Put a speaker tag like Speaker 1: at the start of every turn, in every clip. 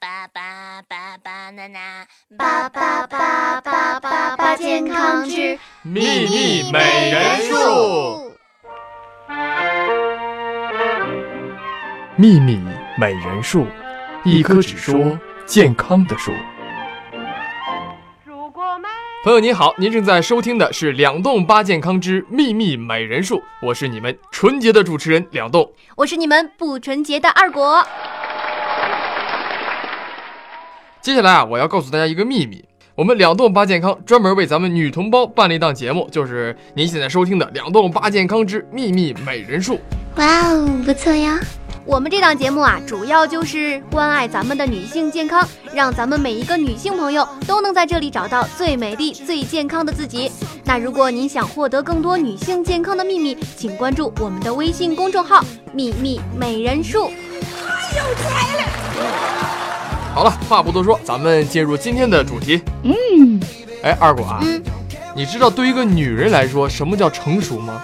Speaker 1: 巴巴巴巴娜娜，
Speaker 2: 巴巴巴巴巴巴健康之
Speaker 3: 秘密美人树。秘密美人树，一棵只说健康的树如果。朋友您好，您正在收听的是两栋八健康之秘密美人树，我是你们纯洁的主持人两栋，
Speaker 2: 我是你们不纯洁的二果。
Speaker 3: 接下来啊，我要告诉大家一个秘密，我们两栋八健康专门为咱们女同胞办了一档节目，就是您现在收听的两栋八健康之秘密美人术。
Speaker 2: 哇哦，不错呀。我们这档节目啊，主要就是关爱咱们的女性健康，让咱们每一个女性朋友都能在这里找到最美丽、最健康的自己。那如果您想获得更多女性健康的秘密，请关注我们的微信公众号“秘密美人术”。
Speaker 1: 太有才了！
Speaker 3: 好了，话不多说，咱们进入今天的主题。
Speaker 2: 嗯，
Speaker 3: 哎，二果啊，
Speaker 2: 嗯，
Speaker 3: 你知道对于一个女人来说，什么叫成熟吗？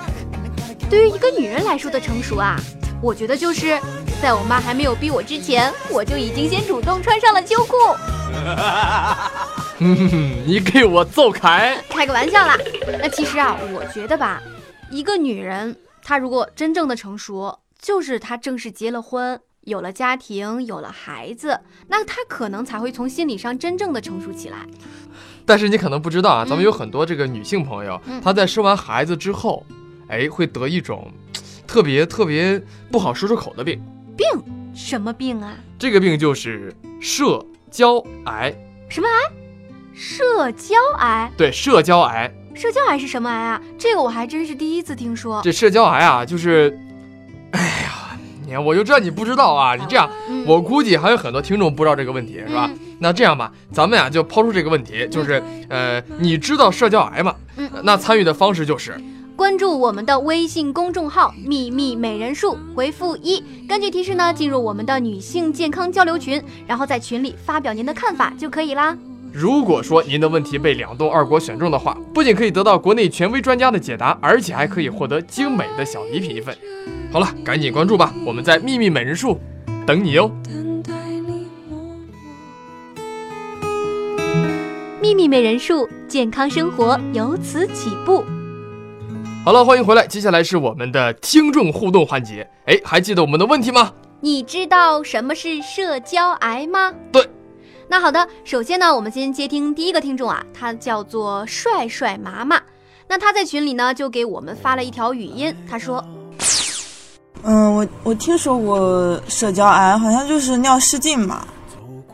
Speaker 2: 对于一个女人来说的成熟啊。我觉得就是在我妈还没有逼我之前，我就已经先主动穿上了秋裤。
Speaker 3: 你给我走开！
Speaker 2: 开个玩笑啦。那其实啊，我觉得吧，一个女人她如果真正的成熟，就是她正式结了婚，有了家庭，有了孩子，那他可能才会从心理上真正的成熟起来。
Speaker 3: 但是你可能不知道啊，咱们有很多这个女性朋友，她在生完孩子之后，哎，会得一种。特别特别不好说出口的病，
Speaker 2: 病什么病啊？
Speaker 3: 这个病就是社交癌。
Speaker 2: 什么癌？社交癌？
Speaker 3: 对，社交癌。
Speaker 2: 社交癌是什么癌啊？这个我还真是第一次听说。
Speaker 3: 这社交癌啊，就是，哎我就知道你不知道啊。你这样，我估计还有很多听众不知道这个问题，是吧？那这样吧，咱们呀就抛出这个问题，就是呃，你知道社交癌吗？嗯。那参与的方式就是。
Speaker 2: 关注我们的微信公众号“秘密美人树”，回复一，根据提示呢进入我们的女性健康交流群，然后在群里发表您的看法就可以啦。
Speaker 3: 如果说您的问题被两栋二国选中的话，不仅可以得到国内权威专家的解答，而且还可以获得精美的小礼品一份。好了，赶紧关注吧，我们在秘密美人树等你哟。
Speaker 2: 秘密美人树，健康生活由此起步。
Speaker 3: 好了，欢迎回来。接下来是我们的听众互动环节。哎，还记得我们的问题吗？
Speaker 2: 你知道什么是社交癌吗？
Speaker 3: 对。
Speaker 2: 那好的，首先呢，我们先接听第一个听众啊，他叫做帅帅麻麻。那他在群里呢，就给我们发了一条语音，他说：“
Speaker 4: 嗯，我我听说过社交癌，好像就是尿失禁嘛。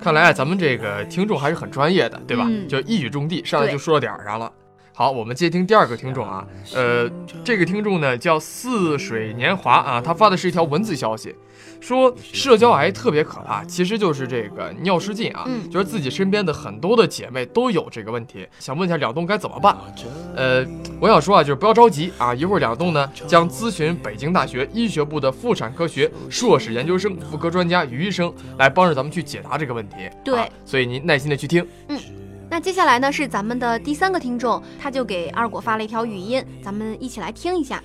Speaker 3: 看来啊咱们这个听众还是很专业的，对吧？就一语中的，上来就说到点儿上了。”好，我们接听第二个听众啊，呃，这个听众呢叫似水年华啊，他发的是一条文字消息，说社交癌特别可怕，其实就是这个尿失禁啊，就是自己身边的很多的姐妹都有这个问题，想问一下两栋该怎么办？呃，我想说啊，就是不要着急啊，一会儿两栋呢将咨询北京大学医学部的妇产科学硕士研究生妇科专家于医生来帮着咱们去解答这个问题。
Speaker 2: 对，
Speaker 3: 所以您耐心的去听。
Speaker 2: 嗯。那接下来呢是咱们的第三个听众，他就给二果发了一条语音，咱们一起来听一下。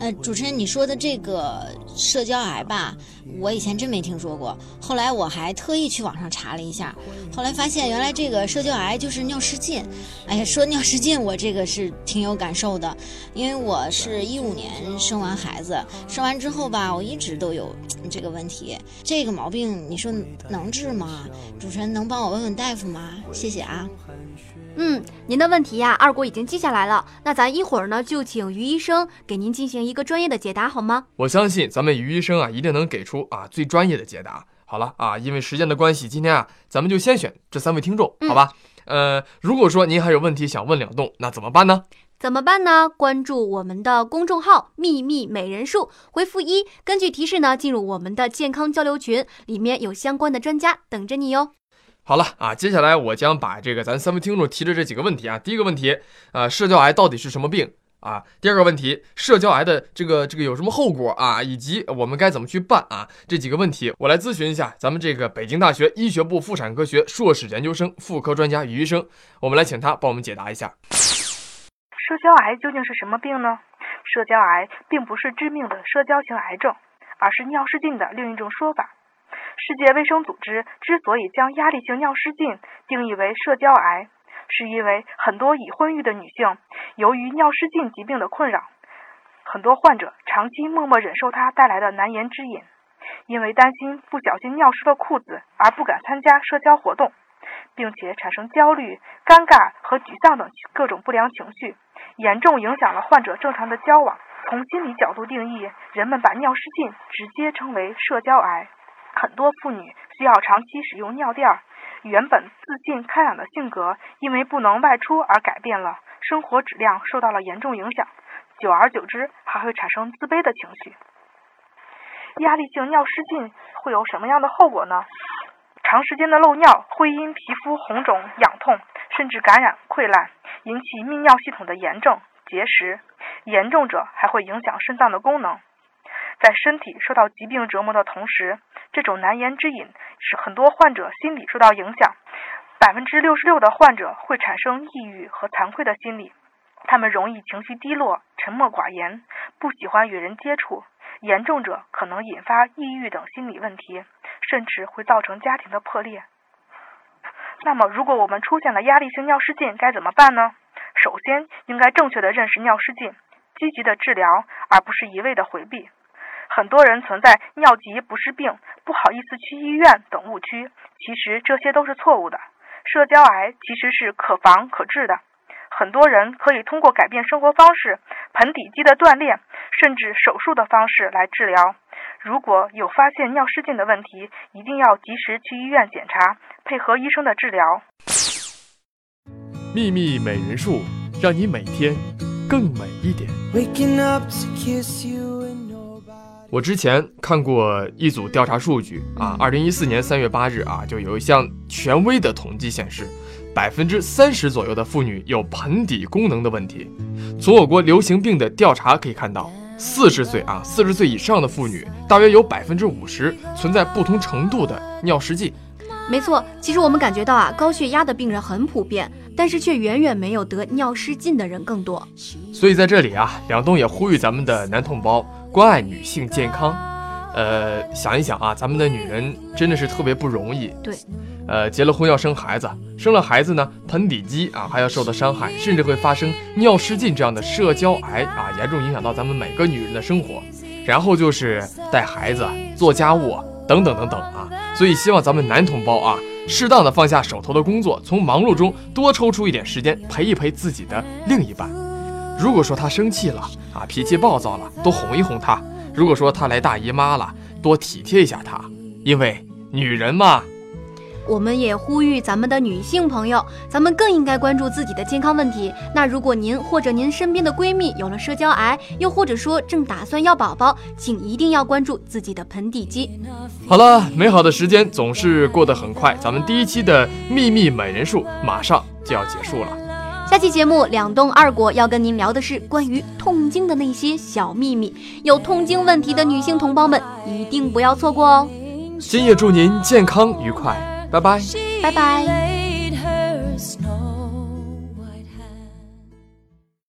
Speaker 1: 呃，主持人，你说的这个社交癌吧，我以前真没听说过。后来我还特意去网上查了一下，后来发现原来这个社交癌就是尿失禁。哎呀，说尿失禁，我这个是挺有感受的，因为我是一五年生完孩子，生完之后吧，我一直都有这个问题。这个毛病你说能治吗？主持人能帮我问问大夫吗？谢谢啊。
Speaker 2: 嗯，您的问题呀，二果已经记下来了。那咱一会儿呢，就请于医生给您进行一个专业的解答，好吗？
Speaker 3: 我相信咱们于医生啊，一定能给出啊最专业的解答。好了啊，因为时间的关系，今天啊，咱们就先选这三位听众，好吧？呃，如果说您还有问题想问两栋，那怎么办呢？
Speaker 2: 怎么办呢？关注我们的公众号“秘密美人树”，回复一，根据提示呢，进入我们的健康交流群，里面有相关的专家等着你哟。
Speaker 3: 好了啊，接下来我将把这个咱三位听众提的这几个问题啊，第一个问题，呃，社交癌到底是什么病啊？第二个问题，社交癌的这个这个有什么后果啊？以及我们该怎么去办啊？这几个问题，我来咨询一下咱们这个北京大学医学部妇产科学硕士研究生妇科专家于医生，我们来请他帮我们解答一下。
Speaker 5: 社交癌究竟是什么病呢？社交癌并不是致命的社交型癌症，而是尿失禁的另一种说法。世界卫生组织之所以将压力性尿失禁定义为社交癌，是因为很多已婚育的女性由于尿失禁疾病的困扰，很多患者长期默默忍受它带来的难言之隐，因为担心不小心尿湿了裤子而不敢参加社交活动，并且产生焦虑、尴尬和沮丧等各种不良情绪，严重影响了患者正常的交往。从心理角度定义，人们把尿失禁直接称为社交癌。很多妇女需要长期使用尿垫儿，原本自信开朗的性格因为不能外出而改变了，生活质量受到了严重影响。久而久之，还会产生自卑的情绪。压力性尿失禁会有什么样的后果呢？长时间的漏尿会因皮肤红肿、痒痛，甚至感染溃烂，引起泌尿系统的炎症、结石。严重者还会影响肾脏的功能，在身体受到疾病折磨的同时，这种难言之隐使很多患者心理受到影响。百分之六十六的患者会产生抑郁和惭愧的心理，他们容易情绪低落、沉默寡言，不喜欢与人接触。严重者可能引发抑郁等心理问题，甚至会造成家庭的破裂。那么，如果我们出现了压力性尿失禁，该怎么办呢？首先，应该正确的认识尿失禁。积极的治疗，而不是一味的回避。很多人存在尿急不是病、不好意思去医院等误区，其实这些都是错误的。社交癌其实是可防可治的，很多人可以通过改变生活方式、盆底肌的锻炼，甚至手术的方式来治疗。如果有发现尿失禁的问题，一定要及时去医院检查，配合医生的治疗。
Speaker 3: 秘密美人术，让你每天。更美一点。我之前看过一组调查数据啊，二零一四年三月八日啊，就有一项权威的统计显示，百分之三十左右的妇女有盆底功能的问题。从我国流行病的调查可以看到，四十岁啊，四十岁以上的妇女，大约有百分之五十存在不同程度的尿失禁。
Speaker 2: 没错，其实我们感觉到啊，高血压的病人很普遍，但是却远远没有得尿失禁的人更多。
Speaker 3: 所以在这里啊，两东也呼吁咱们的男同胞关爱女性健康。呃，想一想啊，咱们的女人真的是特别不容易。
Speaker 2: 对，
Speaker 3: 呃，结了婚要生孩子，生了孩子呢，盆底肌啊还要受到伤害，甚至会发生尿失禁这样的社交癌啊，严重影响到咱们每个女人的生活。然后就是带孩子、做家务等等等等啊。所以，希望咱们男同胞啊，适当的放下手头的工作，从忙碌中多抽出一点时间陪一陪自己的另一半。如果说她生气了啊，脾气暴躁了，多哄一哄她；如果说她来大姨妈了，多体贴一下她。因为女人嘛。
Speaker 2: 我们也呼吁咱们的女性朋友，咱们更应该关注自己的健康问题。那如果您或者您身边的闺蜜有了社交癌，又或者说正打算要宝宝，请一定要关注自己的盆底肌。
Speaker 3: 好了，美好的时间总是过得很快，咱们第一期的秘密美人术马上就要结束了。
Speaker 2: 下期节目两东二果要跟您聊的是关于痛经的那些小秘密，有痛经问题的女性同胞们一定不要错过哦。
Speaker 3: 今夜祝您健康愉快。拜拜，
Speaker 2: 拜拜。